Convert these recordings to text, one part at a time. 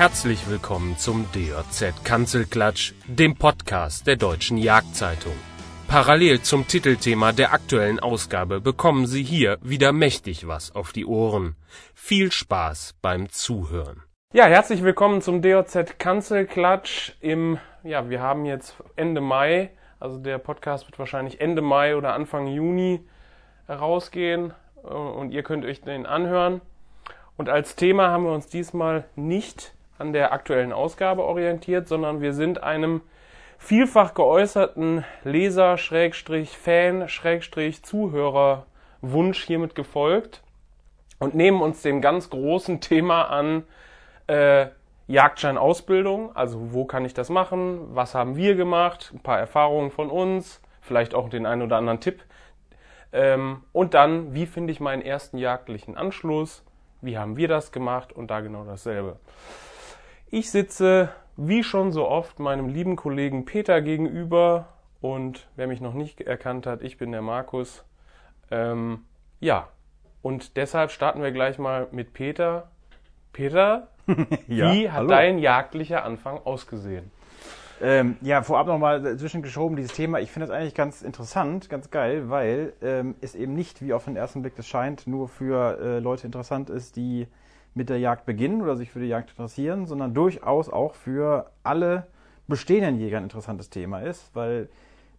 Herzlich willkommen zum DJZ Kanzelklatsch, dem Podcast der Deutschen Jagdzeitung. Parallel zum Titelthema der aktuellen Ausgabe bekommen Sie hier wieder mächtig was auf die Ohren. Viel Spaß beim Zuhören. Ja, herzlich willkommen zum DJZ Kanzelklatsch im, ja, wir haben jetzt Ende Mai, also der Podcast wird wahrscheinlich Ende Mai oder Anfang Juni rausgehen und ihr könnt euch den anhören. Und als Thema haben wir uns diesmal nicht an der aktuellen Ausgabe orientiert, sondern wir sind einem vielfach geäußerten Leser, Schrägstrich, Fan, Schrägstrich, Zuhörer Wunsch hiermit gefolgt und nehmen uns dem ganz großen Thema an, äh, Jagdschein-Ausbildung, also wo kann ich das machen, was haben wir gemacht, ein paar Erfahrungen von uns, vielleicht auch den einen oder anderen Tipp. Ähm, und dann, wie finde ich meinen ersten jagdlichen Anschluss, wie haben wir das gemacht? Und da genau dasselbe. Ich sitze, wie schon so oft, meinem lieben Kollegen Peter gegenüber und wer mich noch nicht erkannt hat, ich bin der Markus. Ähm, ja, und deshalb starten wir gleich mal mit Peter. Peter, ja, wie hat hallo. dein jagdlicher Anfang ausgesehen? Ähm, ja, vorab nochmal zwischengeschoben dieses Thema. Ich finde das eigentlich ganz interessant, ganz geil, weil ähm, es eben nicht, wie auf den ersten Blick das scheint, nur für äh, Leute interessant ist, die mit der Jagd beginnen oder sich für die Jagd interessieren, sondern durchaus auch für alle bestehenden Jäger ein interessantes Thema ist, weil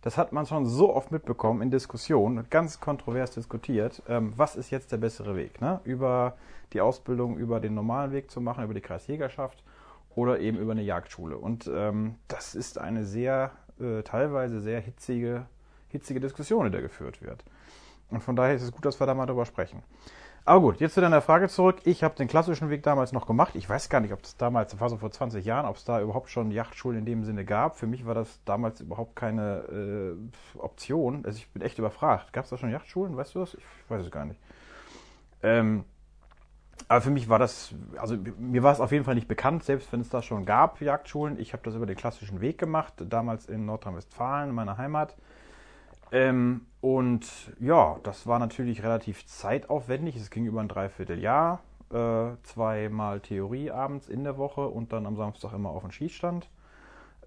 das hat man schon so oft mitbekommen in Diskussionen, ganz kontrovers diskutiert, ähm, was ist jetzt der bessere Weg, ne? über die Ausbildung, über den normalen Weg zu machen, über die Kreisjägerschaft oder eben über eine Jagdschule. Und ähm, das ist eine sehr, äh, teilweise sehr hitzige, hitzige Diskussion, die da geführt wird. Und von daher ist es gut, dass wir da mal drüber sprechen. Aber gut, jetzt zu deiner Frage zurück. Ich habe den klassischen Weg damals noch gemacht. Ich weiß gar nicht, ob es damals, das war so vor 20 Jahren, ob es da überhaupt schon Jagdschulen in dem Sinne gab. Für mich war das damals überhaupt keine äh, Option. Also ich bin echt überfragt. Gab es da schon Jagdschulen? Weißt du das? Ich weiß es gar nicht. Ähm, aber für mich war das, also mir war es auf jeden Fall nicht bekannt, selbst wenn es da schon gab, Jagdschulen. Ich habe das über den klassischen Weg gemacht, damals in Nordrhein-Westfalen, meiner Heimat. Ähm, und ja, das war natürlich relativ zeitaufwendig. Es ging über ein Dreivierteljahr. Äh, zweimal Theorie abends in der Woche und dann am Samstag immer auf den Schießstand.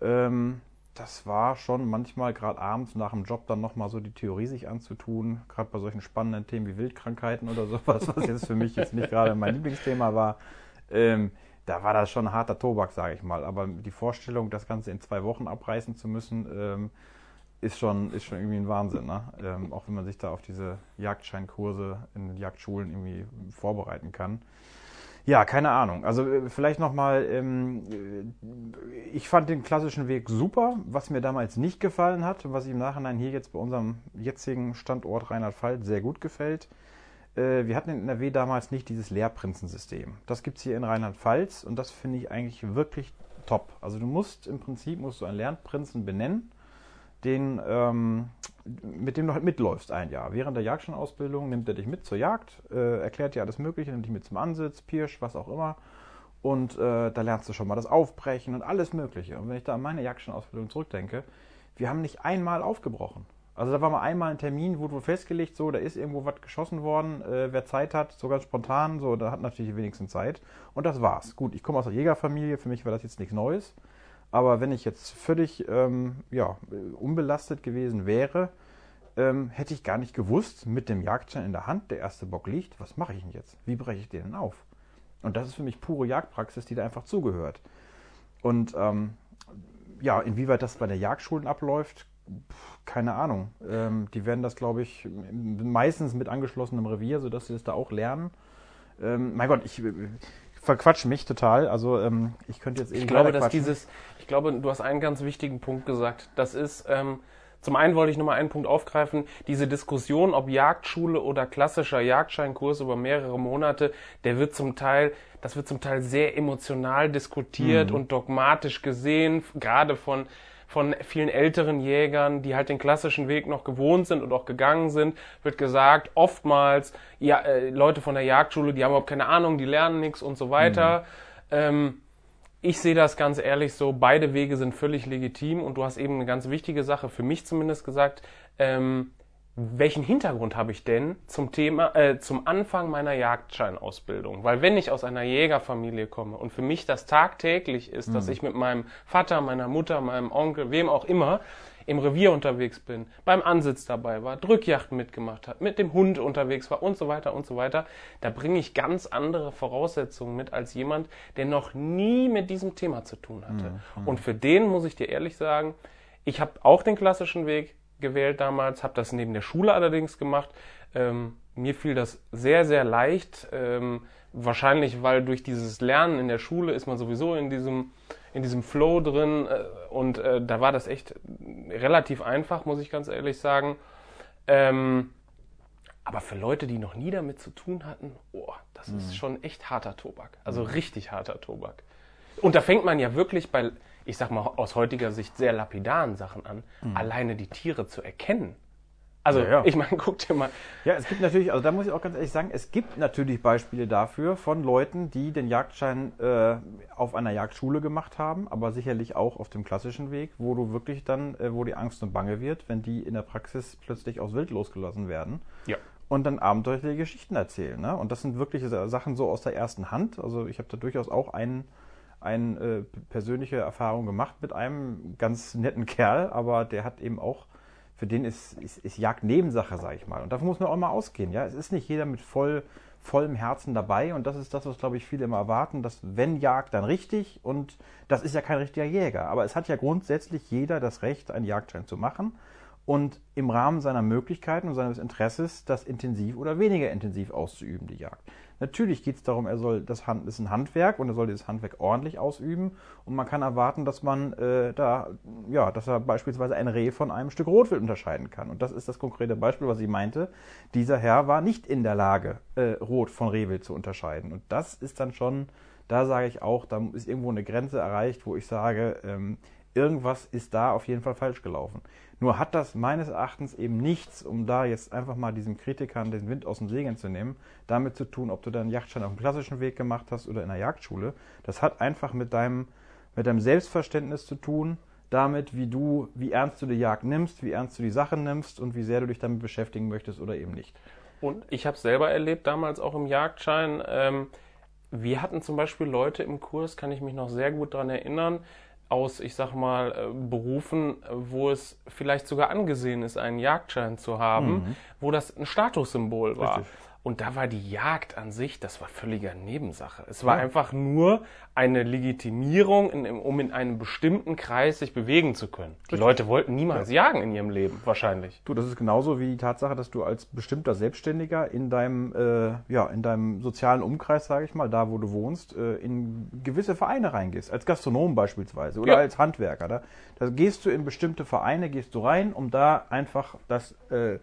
Ähm, das war schon manchmal gerade abends nach dem Job dann nochmal so die Theorie sich anzutun, gerade bei solchen spannenden Themen wie Wildkrankheiten oder sowas, was jetzt für mich jetzt nicht gerade mein Lieblingsthema war. Ähm, da war das schon harter Tobak, sage ich mal. Aber die Vorstellung, das Ganze in zwei Wochen abreißen zu müssen, ähm, ist, schon, ist schon irgendwie ein Wahnsinn. Ne? Ähm, auch wenn man sich da auf diese Jagdscheinkurse in Jagdschulen irgendwie vorbereiten kann. Ja, keine Ahnung. Also äh, vielleicht nochmal, ähm, äh, ich fand den klassischen Weg super. Was mir damals nicht gefallen hat, was ich im Nachhinein hier jetzt bei unserem jetzigen Standort Rheinland-Pfalz sehr gut gefällt, äh, wir hatten in NRW damals nicht dieses Lehrprinzensystem. Das gibt es hier in Rheinland-Pfalz und das finde ich eigentlich wirklich top. Also du musst im Prinzip musst du einen Lernprinzen benennen, den, ähm, mit dem du halt mitläufst ein Jahr. Während der Jagdscheinausbildung nimmt er dich mit zur Jagd, äh, erklärt dir alles Mögliche, nimmt dich mit zum Ansitz, Pirsch, was auch immer. Und äh, da lernst du schon mal das Aufbrechen und alles Mögliche. Und wenn ich da an meine Jagdscheinausbildung zurückdenke, wir haben nicht einmal aufgebrochen. Also da war mal einmal ein Termin, wurde wohl festgelegt, so, da ist irgendwo was geschossen worden, äh, wer Zeit hat, so ganz spontan, so, da hat natürlich wenigstens Zeit. Und das war's. Gut, ich komme aus der Jägerfamilie, für mich war das jetzt nichts Neues. Aber wenn ich jetzt völlig ähm, ja, unbelastet gewesen wäre, ähm, hätte ich gar nicht gewusst, mit dem Jagdschein in der Hand, der erste Bock liegt, was mache ich denn jetzt? Wie breche ich den denn auf? Und das ist für mich pure Jagdpraxis, die da einfach zugehört. Und ähm, ja, inwieweit das bei der Jagdschulen abläuft, keine Ahnung. Ähm, die werden das, glaube ich, meistens mit angeschlossenem Revier, sodass sie das da auch lernen. Ähm, mein Gott, ich, verquatsch mich total. Also ähm, ich könnte jetzt Ich glaube, dass dieses, ich glaube, du hast einen ganz wichtigen Punkt gesagt. Das ist, ähm, zum einen wollte ich nochmal einen Punkt aufgreifen, diese Diskussion, ob Jagdschule oder klassischer Jagdscheinkurs über mehrere Monate, der wird zum Teil, das wird zum Teil sehr emotional diskutiert Mhm. und dogmatisch gesehen, gerade von von vielen älteren Jägern, die halt den klassischen Weg noch gewohnt sind und auch gegangen sind, wird gesagt, oftmals, ja, äh, Leute von der Jagdschule, die haben überhaupt keine Ahnung, die lernen nichts und so weiter. Ähm, ich sehe das ganz ehrlich so, beide Wege sind völlig legitim und du hast eben eine ganz wichtige Sache für mich zumindest gesagt. Ähm, welchen Hintergrund habe ich denn zum Thema, äh, zum Anfang meiner Jagdscheinausbildung? Weil wenn ich aus einer Jägerfamilie komme und für mich das tagtäglich ist, mhm. dass ich mit meinem Vater, meiner Mutter, meinem Onkel, wem auch immer, im Revier unterwegs bin, beim Ansitz dabei war, Drückjachten mitgemacht hat, mit dem Hund unterwegs war und so weiter und so weiter, da bringe ich ganz andere Voraussetzungen mit als jemand, der noch nie mit diesem Thema zu tun hatte. Mhm. Und für den muss ich dir ehrlich sagen, ich habe auch den klassischen Weg gewählt damals, habe das neben der Schule allerdings gemacht. Ähm, mir fiel das sehr, sehr leicht. Ähm, wahrscheinlich, weil durch dieses Lernen in der Schule ist man sowieso in diesem, in diesem Flow drin äh, und äh, da war das echt relativ einfach, muss ich ganz ehrlich sagen. Ähm, aber für Leute, die noch nie damit zu tun hatten, oh, das mhm. ist schon echt harter Tobak. Also mhm. richtig harter Tobak. Und da fängt man ja wirklich bei, ich sag mal aus heutiger Sicht sehr lapidaren Sachen an, mhm. alleine die Tiere zu erkennen. Also ja, ja. ich meine, guck dir mal. Ja, es gibt natürlich, also da muss ich auch ganz ehrlich sagen, es gibt natürlich Beispiele dafür von Leuten, die den Jagdschein äh, auf einer Jagdschule gemacht haben, aber sicherlich auch auf dem klassischen Weg, wo du wirklich dann, äh, wo die Angst und Bange wird, wenn die in der Praxis plötzlich aus Wild losgelassen werden. Ja. Und dann abenteuerliche Geschichten erzählen. Ne? Und das sind wirklich Sachen so aus der ersten Hand. Also ich habe da durchaus auch einen eine äh, persönliche Erfahrung gemacht mit einem ganz netten Kerl, aber der hat eben auch, für den ist, ist, ist Jagd Nebensache, sage ich mal. Und davon muss man auch mal ausgehen. Ja? Es ist nicht jeder mit voll, vollem Herzen dabei und das ist das, was, glaube ich, viele immer erwarten, dass wenn Jagd, dann richtig und das ist ja kein richtiger Jäger. Aber es hat ja grundsätzlich jeder das Recht, einen Jagdschein zu machen und im Rahmen seiner Möglichkeiten und seines Interesses das intensiv oder weniger intensiv auszuüben, die Jagd. Natürlich geht es darum, er soll das Hand, ist ein Handwerk und er soll dieses Handwerk ordentlich ausüben und man kann erwarten, dass man äh, da, ja, dass er beispielsweise ein Reh von einem Stück Rotwild unterscheiden kann. Und das ist das konkrete Beispiel, was ich meinte. Dieser Herr war nicht in der Lage, äh, Rot von Rehwild zu unterscheiden. Und das ist dann schon, da sage ich auch, da ist irgendwo eine Grenze erreicht, wo ich sage, ähm, irgendwas ist da auf jeden Fall falsch gelaufen. Nur hat das meines Erachtens eben nichts, um da jetzt einfach mal diesen Kritikern den Wind aus dem Segeln zu nehmen, damit zu tun, ob du deinen Jagdschein auf dem klassischen Weg gemacht hast oder in der Jagdschule. Das hat einfach mit deinem, mit deinem Selbstverständnis zu tun, damit, wie du, wie ernst du die Jagd nimmst, wie ernst du die Sache nimmst und wie sehr du dich damit beschäftigen möchtest oder eben nicht. Und ich habe selber erlebt, damals auch im Jagdschein, ähm, wir hatten zum Beispiel Leute im Kurs, kann ich mich noch sehr gut daran erinnern, aus, ich sag mal, äh, Berufen, wo es vielleicht sogar angesehen ist, einen Jagdschein zu haben, mhm. wo das ein Statussymbol war. Richtig. Und da war die Jagd an sich, das war völliger Nebensache. Es war ja. einfach nur eine Legitimierung, in, um in einem bestimmten Kreis sich bewegen zu können. Die Leute wollten niemals ja. jagen in ihrem Leben, wahrscheinlich. Du, das ist genauso wie die Tatsache, dass du als bestimmter Selbstständiger in deinem, äh, ja, in deinem sozialen Umkreis, sage ich mal, da wo du wohnst, äh, in gewisse Vereine reingehst. Als Gastronom beispielsweise oder ja. als Handwerker. Da, da gehst du in bestimmte Vereine, gehst du rein, um da einfach das... Äh,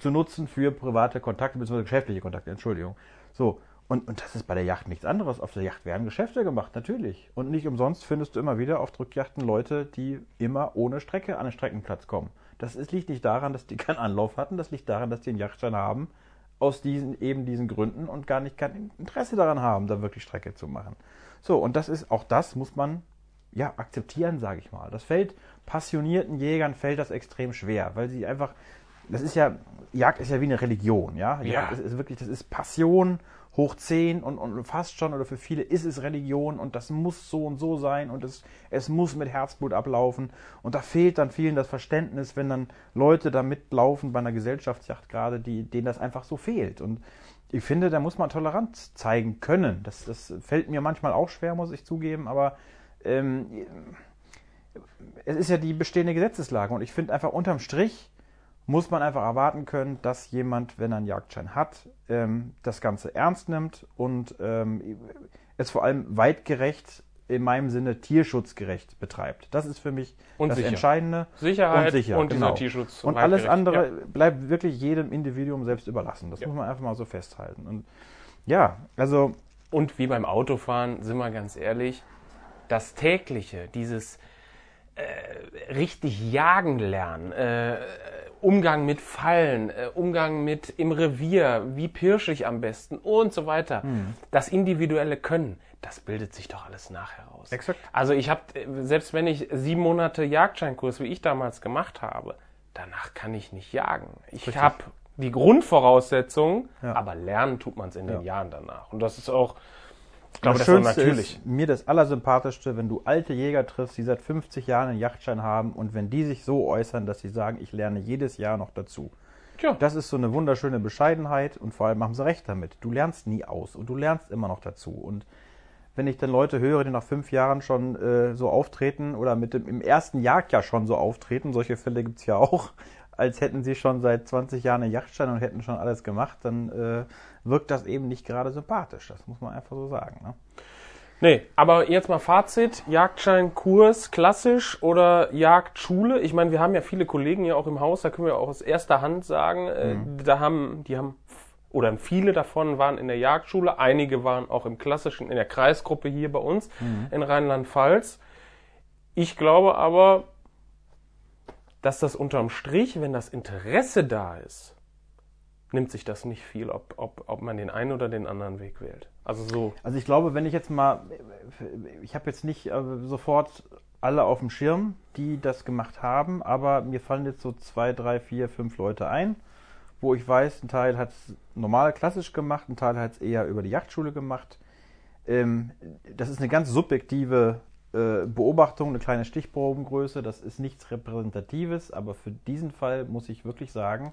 zu nutzen für private Kontakte bzw. geschäftliche Kontakte, Entschuldigung. So, und, und das ist bei der Yacht nichts anderes. Auf der Yacht werden Geschäfte gemacht, natürlich. Und nicht umsonst findest du immer wieder auf Drückjachten Leute, die immer ohne Strecke an den Streckenplatz kommen. Das ist, liegt nicht daran, dass die keinen Anlauf hatten, das liegt daran, dass die einen Yachtschein haben, aus diesen, eben diesen Gründen und gar nicht kein Interesse daran haben, da wirklich Strecke zu machen. So, und das ist, auch das muss man ja, akzeptieren, sage ich mal. Das fällt passionierten Jägern fällt das extrem schwer, weil sie einfach das ist ja, Jagd ist ja wie eine Religion, ja. ja. Jagd ist, ist, wirklich, das ist Passion hoch 10 und, und fast schon, oder für viele ist es Religion und das muss so und so sein und es, es muss mit Herzblut ablaufen. Und da fehlt dann vielen das Verständnis, wenn dann Leute da mitlaufen bei einer Gesellschaftsjacht gerade, die, denen das einfach so fehlt. Und ich finde, da muss man Toleranz zeigen können. Das, das fällt mir manchmal auch schwer, muss ich zugeben, aber ähm, es ist ja die bestehende Gesetzeslage und ich finde einfach unterm Strich muss man einfach erwarten können, dass jemand, wenn er einen Jagdschein hat, ähm, das Ganze ernst nimmt und ähm, es vor allem weitgerecht in meinem Sinne tierschutzgerecht betreibt. Das ist für mich und das sicher. Entscheidende. Sicherheit und, sicher, und genau. dieser Tierschutz. Und alles andere ja. bleibt wirklich jedem Individuum selbst überlassen. Das ja. muss man einfach mal so festhalten. Und ja, also. Und wie beim Autofahren, sind wir ganz ehrlich, das tägliche, dieses äh, richtig jagen lernen, äh, Umgang mit Fallen, äh, Umgang mit im Revier, wie pirsche ich am besten und so weiter. Mhm. Das individuelle Können, das bildet sich doch alles nachher aus. Exakt. Also ich habe, selbst wenn ich sieben Monate Jagdscheinkurs, wie ich damals gemacht habe, danach kann ich nicht jagen. Ich habe die Grundvoraussetzungen, Ja. aber lernen tut man es in den Ja. Jahren danach. Und das ist auch, ich glaube, das das Schönste natürlich. ist mir das Allersympathischste, wenn du alte Jäger triffst, die seit 50 Jahren einen Yachtschein haben und wenn die sich so äußern, dass sie sagen, ich lerne jedes Jahr noch dazu. Tja, Das ist so eine wunderschöne Bescheidenheit und vor allem haben sie recht damit. Du lernst nie aus und du lernst immer noch dazu. Und wenn ich dann Leute höre, die nach fünf Jahren schon äh, so auftreten oder mit dem im ersten Jagdjahr schon so auftreten, solche Fälle gibt's ja auch, als hätten sie schon seit 20 Jahren einen Yachtschein und hätten schon alles gemacht, dann äh, wirkt das eben nicht gerade sympathisch. Das muss man einfach so sagen. Ne? Nee, aber jetzt mal Fazit. Jagdscheinkurs klassisch oder Jagdschule? Ich meine, wir haben ja viele Kollegen ja auch im Haus, da können wir auch aus erster Hand sagen, äh, da haben, die haben, oder viele davon waren in der Jagdschule, einige waren auch im klassischen, in der Kreisgruppe hier bei uns in Rheinland-Pfalz. Ich glaube aber, dass das unterm Strich, wenn das Interesse da ist, nimmt sich das nicht viel, ob, ob, ob man den einen oder den anderen Weg wählt. Also so. Also ich glaube, wenn ich jetzt mal, ich habe jetzt nicht äh, sofort alle auf dem Schirm, die das gemacht haben, aber mir fallen jetzt so zwei, drei, vier, fünf Leute ein, wo ich weiß, ein Teil hat es normal klassisch gemacht, ein Teil hat es eher über die Yachtschule gemacht. Ähm, das ist eine ganz subjektive äh, Beobachtung, eine kleine Stichprobengröße, das ist nichts Repräsentatives, aber für diesen Fall muss ich wirklich sagen,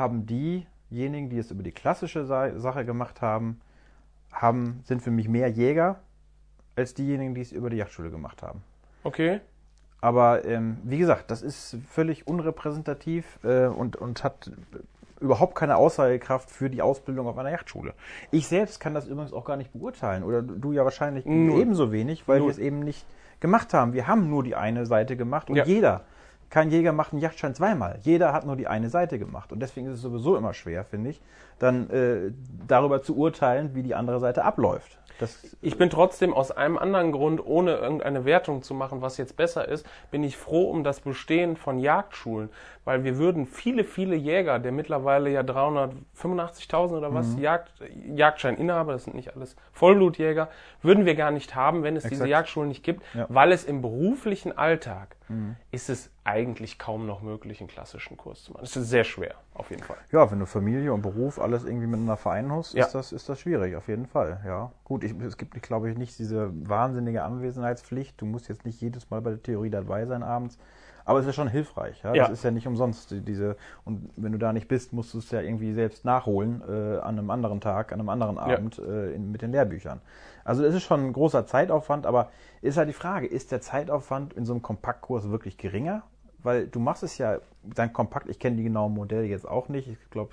haben diejenigen, die es über die klassische Sa Sache gemacht haben, haben, sind für mich mehr Jäger als diejenigen, die es über die Yachtschule gemacht haben. Okay. Aber ähm, wie gesagt, das ist völlig unrepräsentativ äh, und, und hat überhaupt keine Aussagekraft für die Ausbildung auf einer Yachtschule. Ich selbst kann das übrigens auch gar nicht beurteilen. Oder du ja wahrscheinlich Null. ebenso wenig, weil Null. wir es eben nicht gemacht haben. Wir haben nur die eine Seite gemacht und Ja. jeder, kein Jäger macht einen Yachtschein zweimal. Jeder hat nur die eine Seite gemacht. Und deswegen ist es sowieso immer schwer, finde ich, dann äh, darüber zu urteilen, wie die andere Seite abläuft. Das, Ich bin trotzdem aus einem anderen Grund, ohne irgendeine Wertung zu machen, was jetzt besser ist, bin ich froh um das Bestehen von Jagdschulen, weil wir würden viele, viele Jäger, der mittlerweile ja 385.000 oder Mhm. was Jagd, Jagdscheininhaber, das sind nicht alles Vollblutjäger, würden wir gar nicht haben, wenn es diese Exakt. Jagdschulen nicht gibt, Ja. weil es im beruflichen Alltag ist es eigentlich kaum noch möglich, einen klassischen Kurs zu machen. Es ist sehr schwer, auf jeden Fall. Ja, wenn du Familie und Beruf alles irgendwie miteinander vereinen musst, Ja. ist, das, ist das schwierig, auf jeden Fall. Ja, gut, ich, es gibt, glaube ich, nicht diese wahnsinnige Anwesenheitspflicht. Du musst jetzt nicht jedes Mal bei der Theorie dabei sein abends. Aber es ist schon hilfreich. Ja? Ja. Das ist ja nicht umsonst. die- Diese, und wenn du da nicht bist, musst du es ja irgendwie selbst nachholen äh, an einem anderen Tag, an einem anderen Abend äh, in, mit den Lehrbüchern. Also es ist schon ein großer Zeitaufwand, aber ist halt die Frage, ist der Zeitaufwand in so einem Kompaktkurs wirklich geringer? Weil du machst es ja dann kompakt, ich kenne die genauen Modelle jetzt auch nicht. Ich glaube,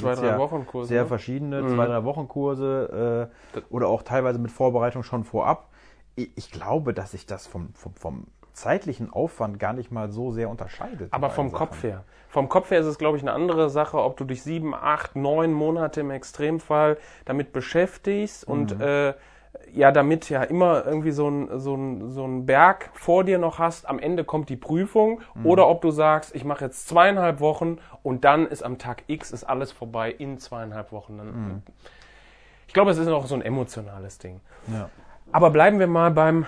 Zwei, drei ja Wochen Kurse, Sehr ne? verschiedene, Mhm. zwei, drei Wochen Kurse äh, oder auch teilweise mit Vorbereitung schon vorab. Ich, glaube, dass sich das vom, vom, vom zeitlichen Aufwand gar nicht mal so sehr unterscheidet. Aber vom Sachen. Kopf her. Vom Kopf her ist es, glaube ich, eine andere Sache, ob du dich sieben, acht, neun Monate im Extremfall damit beschäftigst und Mhm. äh, ja, damit ja immer irgendwie so ein, so, ein, so ein Berg vor dir noch hast, am Ende kommt die Prüfung, Mhm. oder ob du sagst, ich mache jetzt zweieinhalb Wochen und dann ist am Tag X ist alles vorbei in zweieinhalb Wochen. Dann, Mhm. Ich glaube, es ist auch so ein emotionales Ding. Ja. Aber bleiben wir mal beim,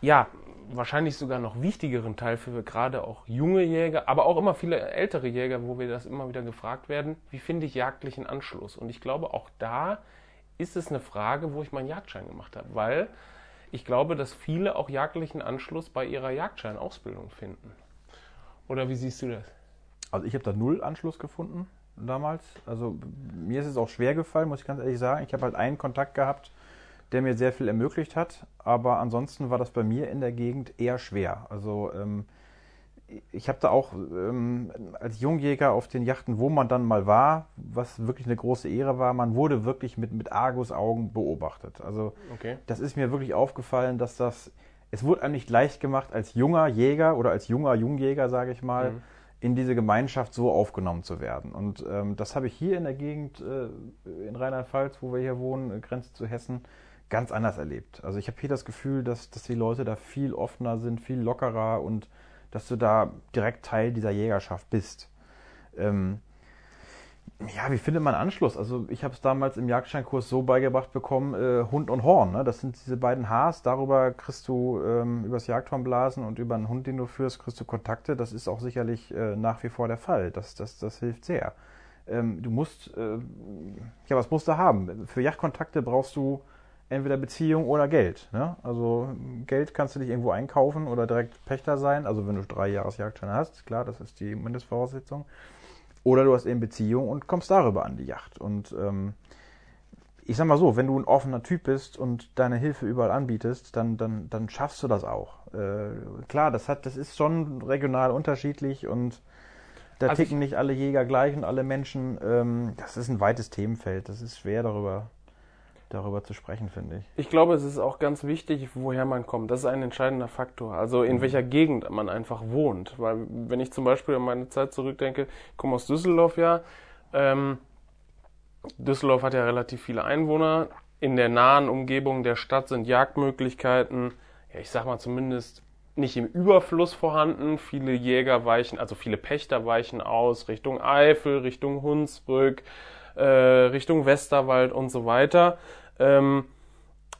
ja, wahrscheinlich sogar noch wichtigeren Teil für gerade auch junge Jäger, aber auch immer viele ältere Jäger, wo wir das immer wieder gefragt werden, wie finde ich jagdlichen Anschluss? Und ich glaube, auch da ist es eine Frage, wo ich meinen Jagdschein gemacht habe, weil ich glaube, dass viele auch jagdlichen Anschluss bei ihrer Jagdscheinausbildung finden. Oder wie siehst du das? Also ich habe da null Anschluss gefunden damals. Also mir ist es auch schwer gefallen, muss ich ganz ehrlich sagen. Ich habe halt einen Kontakt gehabt, der mir sehr viel ermöglicht hat, aber ansonsten war das bei mir in der Gegend eher schwer. Also ähm, ich habe da auch ähm, als Jungjäger auf den Yachten, wo man dann mal war, was wirklich eine große Ehre war, man wurde wirklich mit, mit Argusaugen beobachtet. Also Okay. das ist mir wirklich aufgefallen, dass das, es wurde einem nicht leicht gemacht, als junger Jäger oder als junger Jungjäger, sage ich mal, Mhm. in diese Gemeinschaft so aufgenommen zu werden. Und ähm, das habe ich hier in der Gegend äh, in Rheinland-Pfalz, wo wir hier wohnen, äh, Grenze zu Hessen, ganz anders erlebt. Also ich habe hier das Gefühl, dass, dass die Leute da viel offener sind, viel lockerer und dass du da direkt Teil dieser Jägerschaft bist. Ähm, Ja, wie findet man Anschluss? Also ich habe es damals im Jagdscheinkurs so beigebracht bekommen, äh, Hund und Horn. Ne? Das sind diese beiden Hs. Darüber kriegst du ähm, übers Jagdhornblasen und über einen Hund, den du führst, kriegst du Kontakte. Das ist auch sicherlich äh, nach wie vor der Fall. Das, das, das hilft sehr. Ähm, du musst, äh, ja, was musst du haben? Für Jagdkontakte brauchst du entweder Beziehung oder Geld. Ne? Also Geld kannst du dich irgendwo einkaufen oder direkt Pächter sein. Also wenn du drei Jahresjagdscheine hast, klar, das ist die Mindestvoraussetzung. Oder du hast eben Beziehung und kommst darüber an die Yacht. Und ähm, ich sag mal so, wenn du ein offener Typ bist und deine Hilfe überall anbietest, dann, dann, dann schaffst du das auch. Äh, klar, das hat, das ist schon regional unterschiedlich und da also ticken nicht alle Jäger gleich und alle Menschen. Ähm, das ist ein weites Themenfeld. Das ist schwer darüber darüber zu sprechen, finde ich. Ich glaube, es ist auch ganz wichtig, woher man kommt. Das ist ein entscheidender Faktor. Also in mhm. welcher Gegend man einfach wohnt. Weil wenn ich zum Beispiel an meine Zeit zurückdenke, ich komme aus Düsseldorf ja. Ähm, Düsseldorf hat ja relativ viele Einwohner. In der nahen Umgebung der Stadt sind Jagdmöglichkeiten, ja, ich sag mal zumindest nicht im Überfluss vorhanden. Viele Jäger weichen, also viele Pächter weichen aus Richtung Eifel, Richtung Hunsrück, äh, Richtung Westerwald und so weiter. Ähm,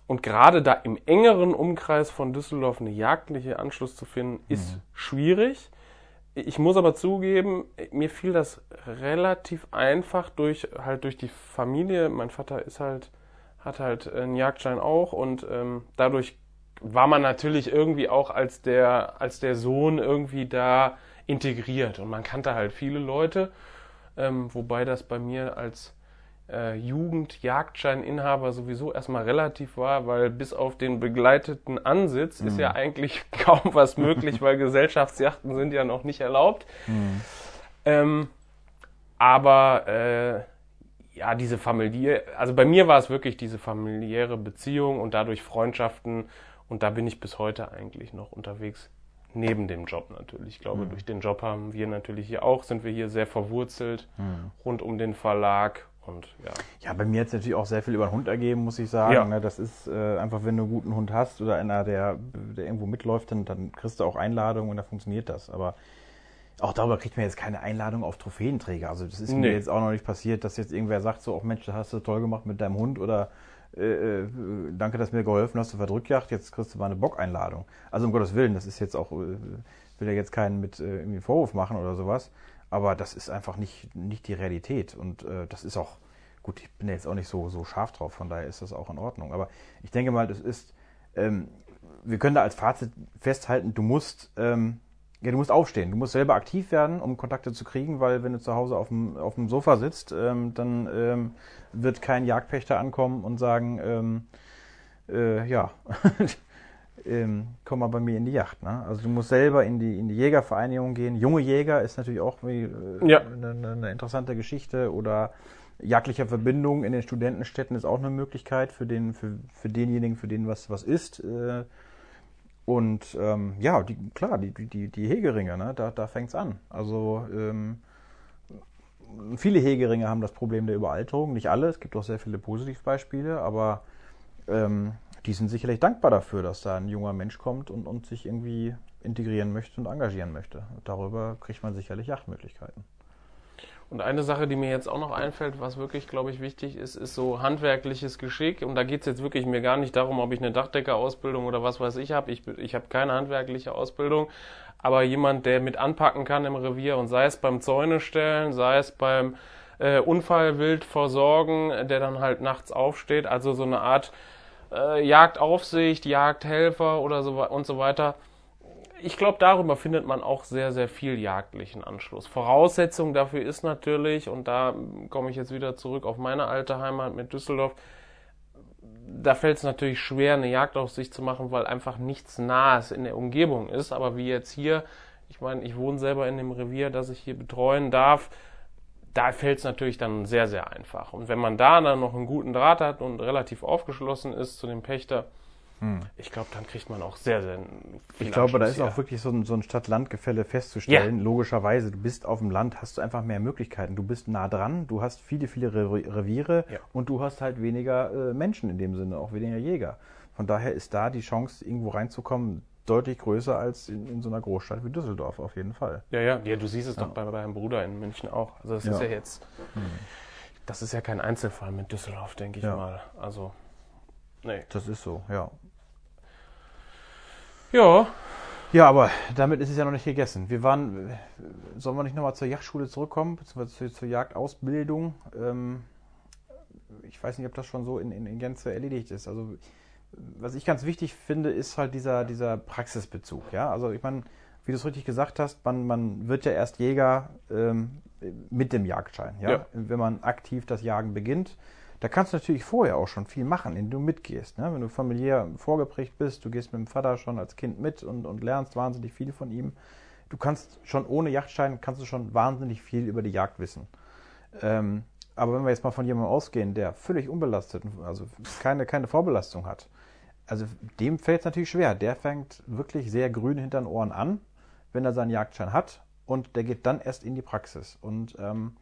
und gerade da im engeren Umkreis von Düsseldorf eine jagdliche Anschluss zu finden, ist mhm. schwierig. Ich muss aber zugeben, mir fiel das relativ einfach durch halt durch die Familie. Mein Vater ist halt hat halt einen Jagdschein auch und ähm, dadurch war man natürlich irgendwie auch als der als der Sohn irgendwie da integriert und man kannte halt viele Leute, ähm, wobei das bei mir als äh, Jugend-Jagdscheininhaber sowieso erstmal relativ war, weil bis auf den begleiteten Ansitz mhm. ist ja mhm. eigentlich kaum was möglich, weil Gesellschaftsjachten sind ja noch nicht erlaubt. Mhm. Ähm, aber äh, ja, diese Familie, also bei mir war es wirklich diese familiäre Beziehung und dadurch Freundschaften und da bin ich bis heute eigentlich noch unterwegs. Neben dem Job natürlich. Ich glaube, mhm. durch den Job haben wir natürlich hier auch, sind wir hier sehr verwurzelt mhm. rund um den Verlag und ja. Ja, bei mir hat es natürlich auch sehr viel über den Hund ergeben, muss ich sagen. Ja. Ne? Das ist äh, einfach, wenn du einen guten Hund hast oder einer, der, der irgendwo mitläuft, dann, dann kriegst du auch Einladungen und dann funktioniert das. Aber auch darüber kriegt man jetzt keine Einladung auf Trophäenträger. Also das ist nee. mir jetzt auch noch nicht passiert, dass jetzt irgendwer sagt, so, auch Mensch, das hast du toll gemacht mit deinem Hund oder äh, äh, danke, dass du mir geholfen hast, du Verdrückjagd, jetzt kriegst du mal eine Bockeinladung. Also um Gottes Willen, das ist jetzt auch, äh, will ja jetzt keinen mit äh, irgendwie Vorwurf machen oder sowas. Aber das ist einfach nicht, nicht die Realität. Und äh, das ist auch, gut, ich bin jetzt auch nicht so, so scharf drauf, von daher ist das auch in Ordnung. Aber ich denke mal, das ist, ähm, wir können da als Fazit festhalten, du musst, ähm, ja, du musst aufstehen, du musst selber aktiv werden, um Kontakte zu kriegen, weil wenn du zu Hause auf dem, auf dem Sofa sitzt, ähm, dann ähm, wird kein Jagdpächter ankommen und sagen, ähm, äh, ja, ähm, komm mal bei mir in die Yacht. Ne? Also du musst selber in die, in die Jägervereinigung gehen. Junge Jäger ist natürlich auch wie, äh, ja. eine, eine, interessante Geschichte. Oder jagdliche Verbindung in den Studentenstädten ist auch eine Möglichkeit für, den, für, für denjenigen, für den was, was ist. Äh, und ähm, ja, die, klar, die, die, die Hegeringe, ne? da, da fängt es an. Also ähm, viele Hegeringe haben das Problem der Überalterung, nicht alle, es gibt auch sehr viele Positivbeispiele, aber ähm, die sind sicherlich dankbar dafür, dass da ein junger Mensch kommt und, und sich irgendwie integrieren möchte und engagieren möchte. darüber kriegt man sicherlich Yachtmöglichkeiten. Und eine Sache, die mir jetzt auch noch einfällt, was wirklich, glaube ich, wichtig ist, ist so handwerkliches Geschick. Und da geht es jetzt wirklich mir gar nicht darum, ob ich eine Dachdeckerausbildung oder was weiß ich habe. Ich, ich habe keine handwerkliche Ausbildung. Aber jemand, der mit anpacken kann im Revier und sei es beim Zäune stellen, sei es beim äh, Unfallwild versorgen, der dann halt nachts aufsteht. Also so eine Art äh, Jagdaufsicht, Jagdhelfer oder so und so weiter. Ich glaube, darüber findet man auch sehr, sehr viel jagdlichen Anschluss. Voraussetzung dafür ist natürlich, und da komme ich jetzt wieder zurück auf meine alte Heimat mit Düsseldorf, da fällt es natürlich schwer, eine Jagdaufsicht zu machen, weil einfach nichts Nahes in der Umgebung ist. Aber wie jetzt hier, ich meine, ich wohne selber in dem Revier, das ich hier betreuen darf da fällt es natürlich dann sehr, sehr einfach. Und wenn man da dann noch einen guten Draht hat und relativ aufgeschlossen ist zu dem Pächter, hm. ich glaube, dann kriegt man auch sehr, sehr viel Ich glaube, da ist auch wirklich so ein, so ein Stadt-Land-Gefälle festzustellen. Ja. Logischerweise, du bist auf dem Land, hast du einfach mehr Möglichkeiten. Du bist nah dran, du hast viele, viele Reviere ja. und du hast halt weniger äh, Menschen in dem Sinne, auch weniger Jäger. Von daher ist da die Chance, irgendwo reinzukommen, deutlich größer als in, in so einer Großstadt wie Düsseldorf auf jeden Fall. Ja, ja, ja du siehst es Ja. doch bei, bei deinem Bruder in München auch. Also das Ja. ist ja jetzt, das ist ja kein Einzelfall mit Düsseldorf, denke ich mal. Also, nee. Das ist so, ja. Ja, Ja, aber damit ist es ja noch nicht gegessen. Wir waren, sollen wir nicht nochmal zur Jagdschule zurückkommen, beziehungsweise zur, zur Jagdausbildung? Ähm, ich weiß nicht, ob das schon so in, in, in Gänze erledigt ist. Also, was ich ganz wichtig finde, ist halt dieser, dieser Praxisbezug. Ja, also ich meine, wie du es richtig gesagt hast, man, man wird ja erst Jäger ähm, mit dem Jagdschein. Ja? Ja. Wenn man aktiv das Jagen beginnt, da kannst du natürlich vorher auch schon viel machen, indem du mitgehst. Ne? Wenn du familiär vorgeprägt bist, du gehst mit dem Vater schon als Kind mit und, und lernst wahnsinnig viel von ihm. Du kannst schon ohne Jagdschein, kannst du schon wahnsinnig viel über die Jagd wissen. Ähm, aber wenn wir jetzt mal von jemandem ausgehen, der völlig unbelastet, also keine, keine Vorbelastung hat, also dem fällt es natürlich schwer. Der fängt wirklich sehr grün hinter den Ohren an, wenn er seinen Jagdschein hat und der geht dann erst in die Praxis. Und ähm,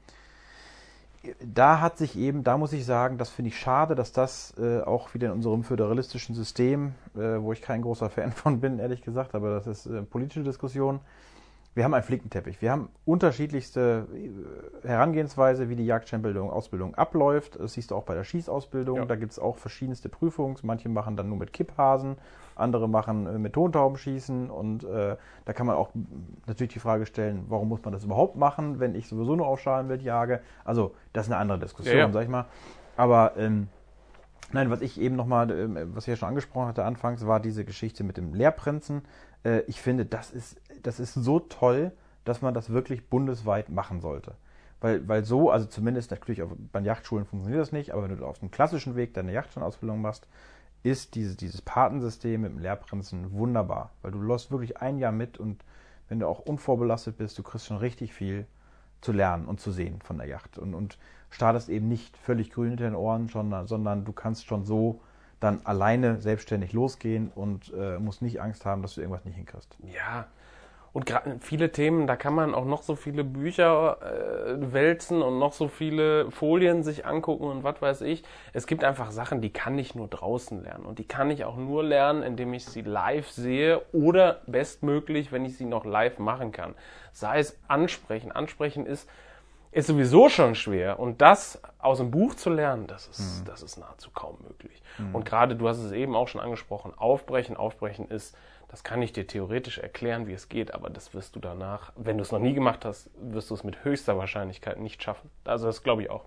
da hat sich eben, da muss ich sagen, das finde ich schade, dass das äh, auch wieder in unserem föderalistischen System, äh, wo ich kein großer Fan von bin, ehrlich gesagt, aber das ist äh, politische Diskussion. Wir haben einen Flickenteppich. Wir haben unterschiedlichste äh, Herangehensweise, wie die Jagdscheinbildung, Ausbildung abläuft. Das siehst du auch bei der Schießausbildung. Ja. Da gibt es auch verschiedenste Prüfungen. Manche machen dann nur mit Kipphasen, andere machen äh, mit Tontaubenschießen. Und äh, da kann man auch natürlich die Frage stellen, warum muss man das überhaupt machen, wenn ich sowieso nur auf Schalenwild jage? Also, das ist eine andere Diskussion, Ja, ja. sag ich mal. Aber ähm, Nein, was ich eben nochmal, ähm, was ich ja schon angesprochen hatte anfangs, war diese Geschichte mit dem Lehrprinzen. Äh, Ich finde, das ist, das ist so toll, dass man das wirklich bundesweit machen sollte. Weil, weil so, also zumindest natürlich auf, bei Jachtschulen funktioniert das nicht, aber wenn du auf dem klassischen Weg deine Jagdscheinausbildung machst, ist dieses, dieses Patensystem mit dem Lehrprinzen wunderbar. Weil du läufst wirklich ein Jahr mit und wenn du auch unvorbelastet bist, du kriegst schon richtig viel zu lernen und zu sehen von der Yacht. Und, und startest eben nicht völlig grün hinter den Ohren, sondern, sondern du kannst schon so dann alleine selbstständig losgehen und äh, musst nicht Angst haben, dass du irgendwas nicht hinkriegst. Ja. Und gerade viele Themen, da kann man auch noch so viele Bücher äh, wälzen und noch so viele Folien sich angucken und was weiß ich. Es gibt einfach Sachen, die kann ich nur draußen lernen. Und die kann ich auch nur lernen, indem ich sie live sehe oder bestmöglich, wenn ich sie noch live machen kann. Sei es ansprechen. Ansprechen ist, ist sowieso schon schwer. Und das aus dem Buch zu lernen, das ist, das ist nahezu kaum möglich. Und gerade, du hast es eben auch schon angesprochen, aufbrechen, aufbrechen ist, das kann ich dir theoretisch erklären, wie es geht, aber das wirst du danach, wenn du es noch nie gemacht hast, wirst du es mit höchster Wahrscheinlichkeit nicht schaffen. Also das glaube ich auch.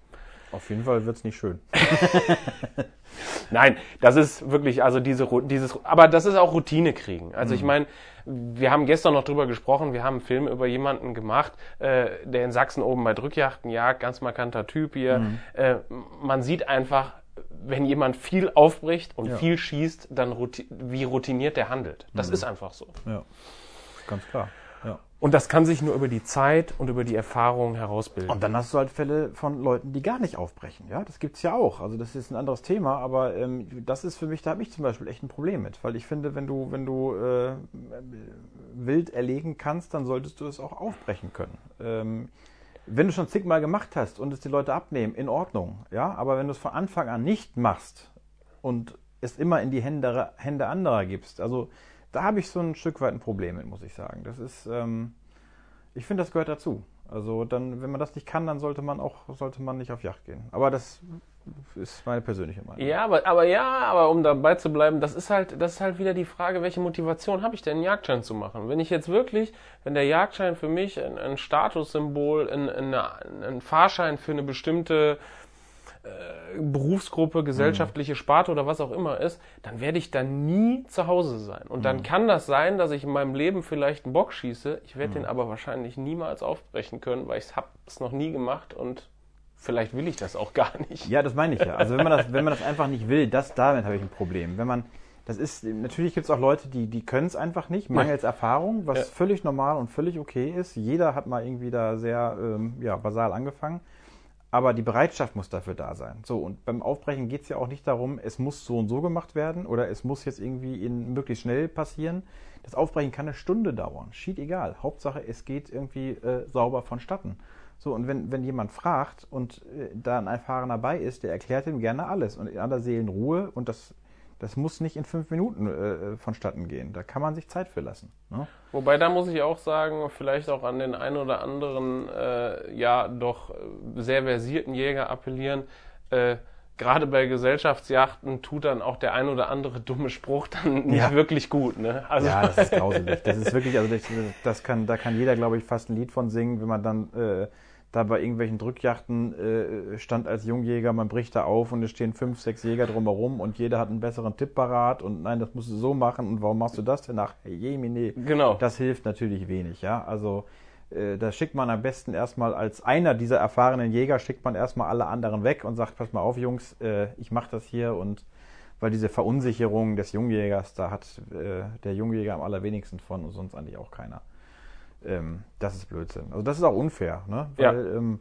Auf jeden Fall wird es nicht schön. Nein, das ist wirklich, also diese, dieses, aber das ist auch Routine kriegen. Also ich meine, wir haben gestern noch drüber gesprochen, wir haben einen Film über jemanden gemacht, äh, der in Sachsen oben bei Drückjachten jagt, ganz markanter Typ hier. Äh, man sieht einfach, wenn jemand viel aufbricht und Ja. viel schießt, dann wie routiniert der handelt. Das ist einfach so. Ja, ganz klar. Und das kann sich nur über die Zeit und über die Erfahrung herausbilden. Und dann hast du halt Fälle von Leuten, die gar nicht aufbrechen. Ja, das gibt's ja auch. Also das ist ein anderes Thema, aber ähm, das ist für mich, da habe ich zum Beispiel echt ein Problem mit, weil ich finde, wenn du, wenn du äh, wild erlegen kannst, dann solltest du es auch aufbrechen können. Ähm, wenn du schon zigmal gemacht hast und es die Leute abnehmen, in Ordnung. Ja, aber wenn du es von Anfang an nicht machst und es immer in die Hände, Hände anderer gibst, also da habe ich so ein Stück weit ein Problem mit, muss ich sagen. Das ist, ähm, ich finde, das gehört dazu. Also dann, wenn man das nicht kann, dann sollte man auch, sollte man nicht auf Yacht gehen. Aber das ist meine persönliche Meinung. Ja, aber, aber ja, aber um dabei zu bleiben, das ist halt, das ist halt wieder die Frage, welche Motivation habe ich denn, einen Jagdschein zu machen? Wenn ich jetzt wirklich, wenn der Jagdschein für mich ein, ein Statussymbol, ein, ein, ein Fahrschein für eine bestimmte äh, Berufsgruppe, gesellschaftliche Sparte oder was auch immer ist, dann werde ich da nie zu Hause sein. Und dann kann das sein, dass ich in meinem Leben vielleicht einen Bock schieße, ich werde den aber wahrscheinlich niemals aufbrechen können, weil ich habe es noch nie gemacht und vielleicht will ich das auch gar nicht. Ja, das meine ich ja. Also wenn man das, wenn man das einfach nicht will, das damit habe ich ein Problem. Wenn man, das ist, natürlich gibt es auch Leute, die, die können es einfach nicht, mangels Erfahrung, was Ja. völlig normal und völlig okay ist. Jeder hat mal irgendwie da sehr ähm, ja, basal angefangen. Aber die Bereitschaft muss dafür da sein. So, und beim Aufbrechen geht es ja auch nicht darum, es muss so und so gemacht werden oder es muss jetzt irgendwie in, möglichst schnell passieren. Das Aufbrechen kann eine Stunde dauern. Schied egal. Hauptsache, es geht irgendwie äh, sauber vonstatten. So, und wenn, wenn jemand fragt und äh, da ein Erfahrener bei ist, der erklärt ihm gerne alles und in aller Seelenruhe und das, Das muss nicht in fünf Minuten äh, vonstatten gehen. Da kann man sich Zeit für lassen. Ne? Wobei da muss ich auch sagen, vielleicht auch an den einen oder anderen, äh, ja, doch sehr versierten Jäger appellieren. Äh, Gerade bei Gesellschaftsjachten tut dann auch der ein oder andere dumme Spruch dann nicht Ja. wirklich gut. Ne? Also, Ja, das ist grauselig. Das ist wirklich, also das, das kann, da kann jeder, glaube ich, fast ein Lied von singen, wenn man dann äh, da bei irgendwelchen Drückjachten äh, stand als Jungjäger, man bricht da auf und es stehen fünf, sechs Jäger drumherum und jeder hat einen besseren Tipp parat und nein, das musst du so machen und warum machst du das denn? Ach, jemine. Genau. Das hilft natürlich wenig, ja. Also äh, da schickt man am besten erstmal als einer dieser erfahrenen Jäger, schickt man erstmal alle anderen weg und sagt, pass mal auf, Jungs, äh, ich mache das hier und weil diese Verunsicherung des Jungjägers, da hat äh, der Jungjäger am allerwenigsten von und sonst eigentlich auch keiner. Ähm, das ist Blödsinn. Also das ist auch unfair, ne? Ja. Weil ähm,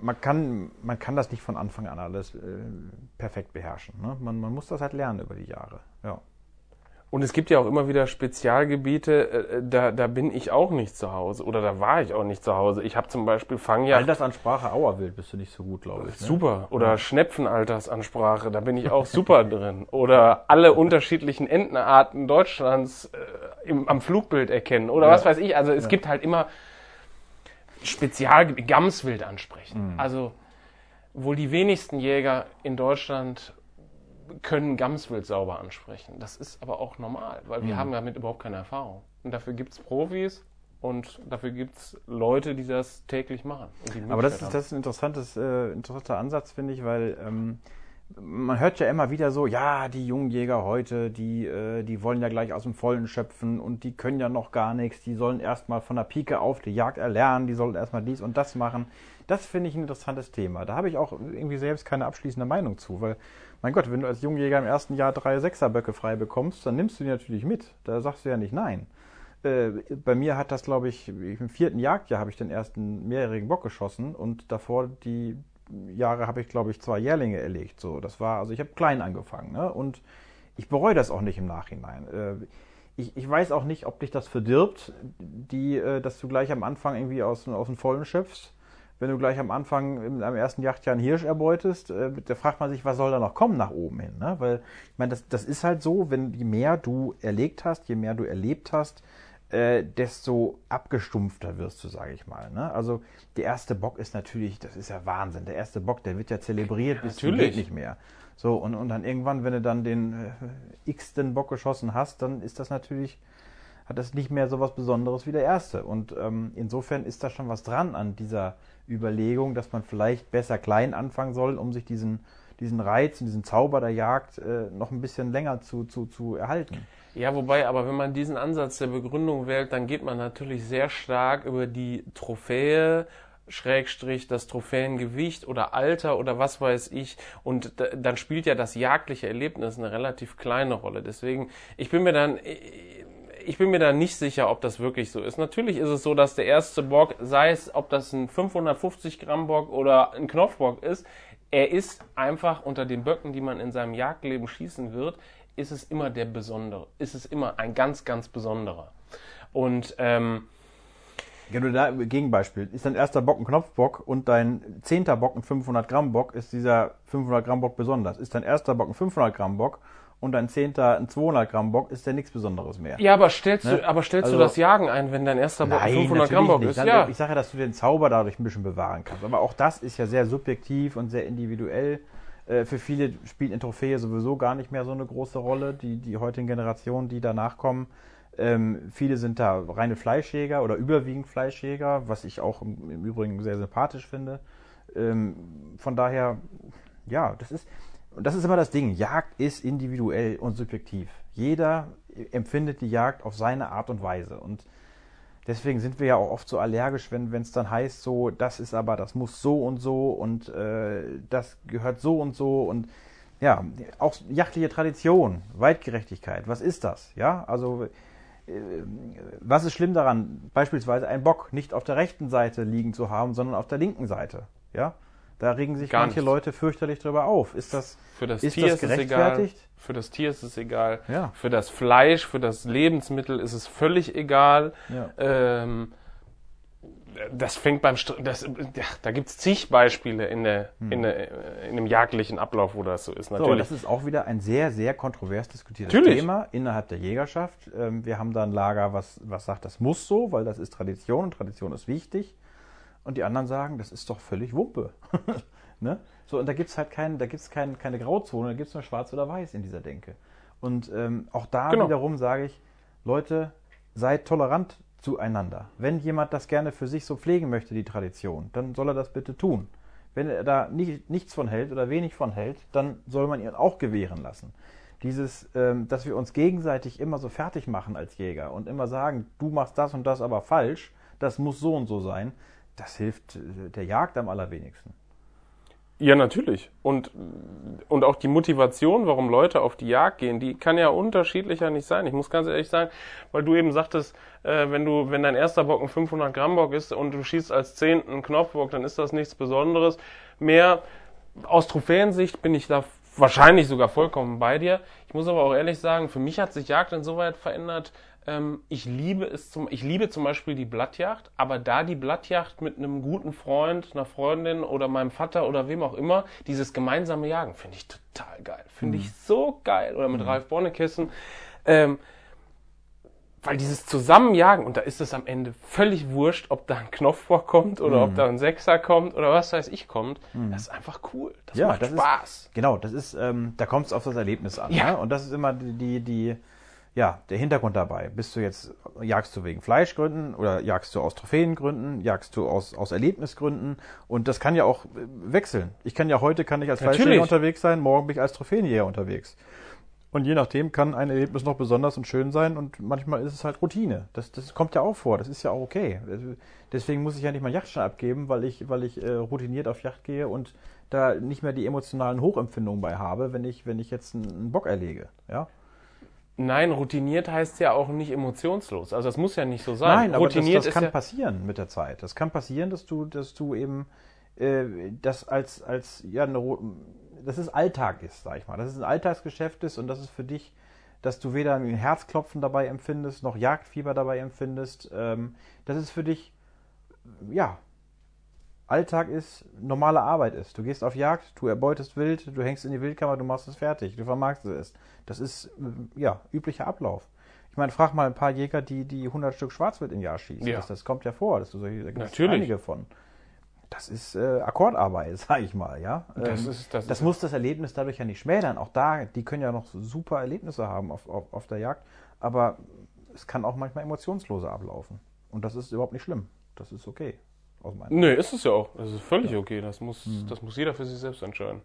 man, kann, man kann das nicht von Anfang an alles äh, perfekt beherrschen. Ne? Man, man muss das halt lernen über die Jahre. Ja. Und es gibt ja auch immer wieder Spezialgebiete, äh, da, da bin ich auch nicht zu Hause oder da war ich auch nicht zu Hause. Ich habe zum Beispiel Fangjacht. Altersansprache Auerwild bist du nicht so gut, glaube ich. Ne? Super. Oder Schnepfenaltersansprache, da bin ich auch super drin. Oder alle unterschiedlichen Entenarten Deutschlands äh, im, am Flugbild erkennen. Oder Ja. was weiß ich. Also es gibt halt immer Spezialgebiete, Gamswild ansprechen. Mhm. Also wohl die wenigsten Jäger in Deutschland können Gamswild sauber ansprechen. Das ist aber auch normal, weil Mhm. wir haben damit überhaupt keine Erfahrung. Und dafür gibt es Profis und dafür gibt es Leute, die das täglich machen. Aber das ist, das ist ein interessantes, äh, interessanter Ansatz, finde ich, weil ähm, man hört ja immer wieder so, ja, die jungen Jäger heute, die, äh, die wollen ja gleich aus dem Vollen schöpfen und die können ja noch gar nichts, die sollen erstmal von der Pike auf die Jagd erlernen, die sollen erstmal dies und das machen. Das finde ich ein interessantes Thema. Da habe ich auch irgendwie selbst keine abschließende Meinung zu, weil, mein Gott, wenn du als Jungjäger im ersten Jahr drei Sechserböcke frei bekommst, dann nimmst du die natürlich mit. Da sagst du ja nicht nein. Äh, bei mir hat das, glaube ich, im vierten Jagdjahr habe ich den ersten mehrjährigen Bock geschossen und davor die Jahre habe ich, glaube ich, zwei Jährlinge erlegt. So, das war, also ich habe klein angefangen, ne? Und ich bereue das auch nicht im Nachhinein. Äh, ich, ich weiß auch nicht, ob dich das verdirbt, die, äh, dass du gleich am Anfang irgendwie aus, aus dem Vollen schöpfst. Wenn du gleich am Anfang in einem ersten Jagdjahr einen Hirsch erbeutest, äh, da fragt man sich, was soll da noch kommen nach oben hin? Ne? Weil, ich meine, das, das ist halt so, wenn je mehr du erlegt hast, je mehr du erlebt hast, äh, desto abgestumpfter wirst du, sage ich mal. Ne? Also der erste Bock ist natürlich, das ist ja Wahnsinn. Der erste Bock, der wird ja zelebriert bis zum natürlich. geht nicht mehr. So, und, und dann irgendwann, wenn du dann den äh, x-ten Bock geschossen hast, dann ist das natürlich, hat das nicht mehr so was Besonderes wie der erste. Und ähm, insofern ist da schon was dran an dieser Überlegung, dass man vielleicht besser klein anfangen soll, um sich diesen, diesen Reiz und diesen Zauber der Jagd äh, noch ein bisschen länger zu, zu, zu erhalten. Ja, wobei, aber wenn man diesen Ansatz der Begründung wählt, dann geht man natürlich sehr stark über die Trophäe, Schrägstrich, das Trophäengewicht oder Alter oder was weiß ich. Und da, dann spielt ja das jagdliche Erlebnis eine relativ kleine Rolle. Deswegen, ich bin mir dann, ich bin mir da nicht sicher, ob das wirklich so ist. Natürlich ist es so, dass der erste Bock, sei es, ob das ein 550 Gramm Bock oder ein Knopfbock ist, er ist einfach unter den Böcken, die man in seinem Jagdleben schießen wird, ist es immer der Besondere, ist es immer ein ganz, ganz Besonderer. Und ähm, Ja, du da, Gegenbeispiel, ist dein erster Bock ein Knopfbock und dein zehnter Bock ein 500 Gramm Bock, ist dieser 500 Gramm Bock besonders. Ist dein erster Bock ein 500 Gramm Bock und dein zehnter ein 200 Gramm Bock, ist der nichts Besonderes mehr. ja, aber stellst Ne? du, aber stellst Also- du das Jagen ein, wenn dein erster Bock ein 500 natürlich Gramm Bock nicht. ist? Dann- Ja. Ich sage ja, dass du den Zauber dadurch ein bisschen bewahren kannst. Aber auch das ist ja sehr subjektiv und sehr individuell. Äh, Für viele spielt eine Trophäe sowieso gar nicht mehr so eine große Rolle. Die, die heutigen Generationen, die danach kommen, ähm, viele sind da reine Fleischjäger oder überwiegend Fleischjäger, was ich auch im, im Übrigen sehr sympathisch finde. Ähm, von daher, ja, das ist, das ist immer das Ding. Jagd ist individuell und subjektiv. Jeder empfindet die Jagd auf seine Art und Weise. Und deswegen sind wir ja auch oft so allergisch, wenn es dann heißt, so, das ist aber, das muss so und so und äh, das gehört so und so und ja, auch jachtliche Tradition, Weitgerechtigkeit, was ist das? Ja, also äh, was ist schlimm daran, beispielsweise einen Bock nicht auf der rechten Seite liegen zu haben, sondern auf der linken Seite? Ja, da regen sich Gar manche nichts. Leute fürchterlich drüber auf. Ist das, Für das ist Tier das ist gerechtfertigt? Für das Tier ist es egal. Ja. Für das Fleisch, für das Lebensmittel ist es völlig egal. Ja. Ähm, das fängt beim St das, ja, da gibt's zig Beispiele in der, in der in dem jagdlichen Ablauf, wo das so ist. So, Natürlich. das ist auch wieder ein sehr, sehr kontrovers diskutiertes Natürlich. Thema innerhalb der Jägerschaft. Ähm, Wir haben da ein Lager, was, was sagt, das muss so, weil das ist Tradition und Tradition ist wichtig. Und die anderen sagen, das ist doch völlig Wumpe. ne? So, und da gibt es halt kein, da gibt's kein, keine Grauzone, da gibt es nur schwarz oder weiß in dieser Denke. Und ähm, auch da Genau. wiederum sage ich, Leute, seid tolerant zueinander. Wenn jemand das gerne für sich so pflegen möchte, die Tradition, dann soll er das bitte tun. Wenn er da nicht, nichts von hält oder wenig von hält, dann soll man ihn auch gewähren lassen. Dieses, ähm, dass wir uns gegenseitig immer so fertig machen als Jäger und immer sagen, du machst das und das aber falsch, das muss so und so sein, das hilft äh, der Jagd am allerwenigsten. Ja, natürlich. Und, und auch die Motivation, warum Leute auf die Jagd gehen, die kann ja unterschiedlicher nicht sein. Ich muss ganz ehrlich sagen, weil du eben sagtest, äh, wenn du, wenn dein erster Bock ein 500 Gramm Bock ist und du schießt als zehnten Knopfbock, dann ist das nichts Besonderes. Mehr aus Trophäensicht bin ich da wahrscheinlich sogar vollkommen bei dir. Ich muss aber auch ehrlich sagen, für mich hat sich Jagd insoweit verändert. Ähm, ich liebe es zum, ich liebe zum Beispiel die Blattjagd, aber da die Blattjagd mit einem guten Freund, einer Freundin oder meinem Vater oder wem auch immer, dieses gemeinsame Jagen finde ich total geil. Finde ich so geil. Oder mit Ralf Bonnekissen. Ähm, weil dieses Zusammenjagen, und da ist es am Ende völlig wurscht, ob da ein Knopf vorkommt oder ob da ein Sechser kommt oder was weiß ich kommt. Das ist einfach cool. Das macht das Spaß. Ist, genau, das ist, ähm, da kommt es auf das Erlebnis an. Ja. Ne? Und das ist immer die, die, ja, der Hintergrund dabei. Bist du jetzt, jagst du wegen Fleischgründen oder jagst du aus Trophäengründen, jagst du aus, aus Erlebnisgründen und das kann ja auch äh, wechseln. Ich kann ja heute kann ich als Natürlich. Fleischjäger unterwegs sein, morgen bin ich als Trophäenjäger unterwegs. Und je nachdem kann ein Erlebnis noch besonders und schön sein und manchmal ist es halt Routine. Das, das kommt ja auch vor, das ist ja auch okay. Deswegen muss ich ja nicht mal Yachtschein abgeben, weil ich, weil ich äh, routiniert auf Yacht gehe und da nicht mehr die emotionalen Hochempfindungen bei habe, wenn ich, wenn ich jetzt einen, einen Bock erlege. Ja? Nein, routiniert heißt ja auch nicht emotionslos. Also das muss ja nicht so sein. Nein, aber das, routiniert das kann ist ja, passieren mit der Zeit. Das kann passieren, dass du, dass du eben äh, das als, als ja, eine, dass es Alltag ist, sag ich mal. Dass es ein Alltagsgeschäft ist und dass es für dich, dass du weder ein Herzklopfen dabei empfindest, noch Jagdfieber dabei empfindest. Ähm, dass es für dich, ja, Alltag ist, normale Arbeit ist. Du gehst auf Jagd, du erbeutest Wild, du hängst in die Wildkammer, du machst es fertig, du vermarktest es. Das ist, äh, ja, üblicher Ablauf. Ich meine, frag mal ein paar Jäger, die, die 100 Stück Schwarzwild im Jahr schießen. Ja. Das, das kommt ja vor, dass du solche, da gibt es Natürlich. einige von. Das ist äh, Akkordarbeit, sag ich mal, ja. Das Ähm, ist- das das ist- muss das Erlebnis dadurch ja nicht schmälern. Auch da, die können ja noch super Erlebnisse haben auf, auf, auf der Jagd, aber es kann auch manchmal emotionsloser ablaufen. Und das ist überhaupt nicht schlimm. Das ist okay. Aus meiner Nee, ist es ja auch. Das ist völlig okay. Das muss, Mhm. das muss jeder für sich selbst entscheiden.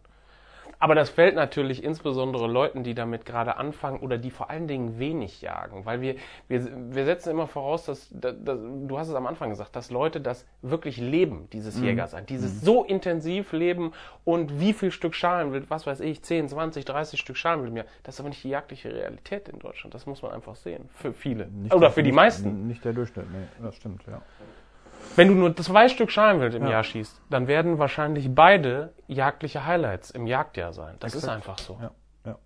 Aber das fällt natürlich insbesondere Leuten, die damit gerade anfangen oder die vor allen Dingen wenig jagen. Weil wir, wir, wir setzen immer voraus, dass, dass, dass, du hast es am Anfang gesagt, dass Leute das wirklich leben, dieses Mhm. Jägersein. Dieses so intensiv leben und wie viel Stück Schalenwild, was weiß ich, 10, 20, 30 Stück Schalenwild im Jahr. Das ist aber nicht die jagdliche Realität in Deutschland. Das muss man einfach sehen. Für viele. Nicht oder der- für die meisten. Nicht der Durchschnitt, nee, das stimmt, ja. Wenn du nur zwei Stück Schalenwild im Ja. Jahr schießt, dann werden wahrscheinlich beide jagdliche Highlights im Jagdjahr sein. Das ist Exakt. einfach so. Ja, ja.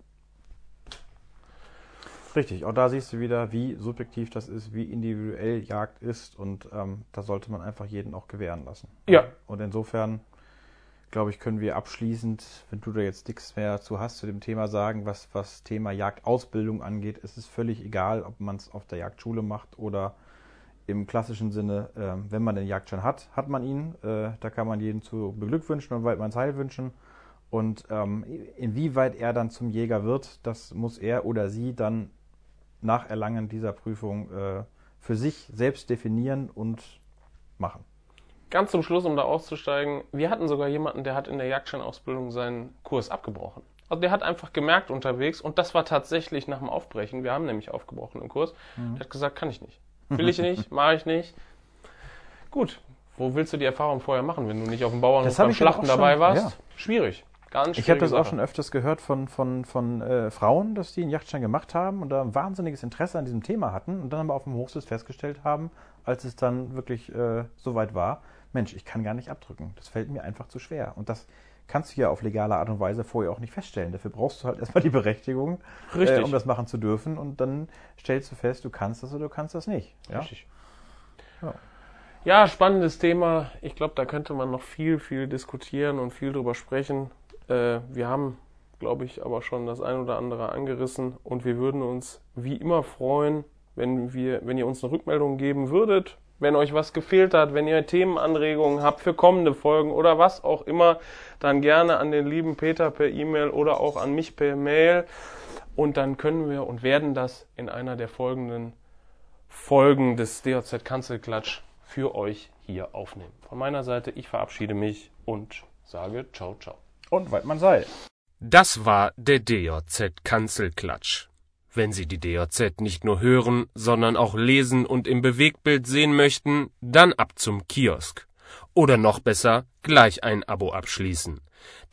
Richtig, auch da siehst du wieder, wie subjektiv das ist, wie individuell Jagd ist und ähm, da sollte man einfach jeden auch gewähren lassen. Ja. Und insofern, glaube ich, können wir abschließend, wenn du da jetzt nichts mehr zu hast, zu dem Thema sagen, was, was Thema Jagdausbildung angeht, ist es völlig egal, ob man es auf der Jagdschule macht oder im klassischen Sinne, ähm, wenn man den Jagdschein hat, hat man ihn. Äh, da kann man jeden zu beglückwünschen und weit man Heil wünschen. Und ähm, inwieweit er dann zum Jäger wird, das muss er oder sie dann nach Erlangen dieser Prüfung äh, für sich selbst definieren und machen. Ganz zum Schluss, um da auszusteigen, wir hatten sogar jemanden, der hat in der Jagdscheinausbildung seinen Kurs abgebrochen. Also der hat einfach gemerkt unterwegs, und das war tatsächlich nach dem Aufbrechen, wir haben nämlich aufgebrochen im Kurs, der hat gesagt, kann ich nicht. Will ich nicht, mache ich nicht. Gut, wo willst du die Erfahrung vorher machen, wenn du nicht auf dem Bauernhof beim Schlachten schon, dabei warst? ja. Schwierig. Ganz Ich habe das auch schon öfters gehört von, von, von äh, Frauen, dass die einen Yachtschein gemacht haben und da ein wahnsinniges Interesse an diesem Thema hatten und dann aber auf dem Hochsitz festgestellt haben, als es dann wirklich äh, soweit war, Mensch, ich kann gar nicht abdrücken. Das fällt mir einfach zu schwer. Und das kannst du ja auf legale Art und Weise vorher auch nicht feststellen. Dafür brauchst du halt erstmal die Berechtigung. Äh, um das machen zu dürfen. Und dann stellst du fest, du kannst das oder du kannst das nicht. Ja? Richtig. Ja. Ja, spannendes Thema. Ich glaube, da könnte man noch viel, viel diskutieren und viel drüber sprechen. Äh, wir haben, glaube ich, aber schon das ein oder andere angerissen und wir würden uns wie immer freuen, wenn wir, wenn ihr uns eine Rückmeldung geben würdet, wenn euch was gefehlt hat, wenn ihr Themenanregungen habt für kommende Folgen oder was auch immer, dann gerne an den lieben Peter per E-Mail oder auch an mich per Mail. Und dann können wir und werden das in einer der folgenden Folgen des DOZ Kanzelklatsch für euch hier aufnehmen. Von meiner Seite, ich verabschiede mich und sage ciao, ciao. Und weit man sei. Das war der DJZ Kanzelklatsch. Wenn Sie die DJZ nicht nur hören, sondern auch lesen und im Bewegtbild sehen möchten, dann ab zum Kiosk. Oder noch besser, gleich ein Abo abschließen.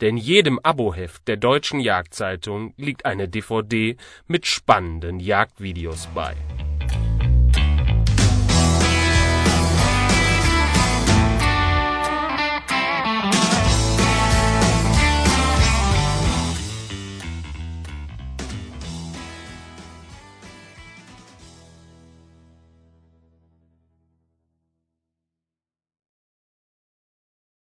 Denn jedem Aboheft der Deutschen Jagdzeitung liegt eine DVD mit spannenden Jagdvideos bei.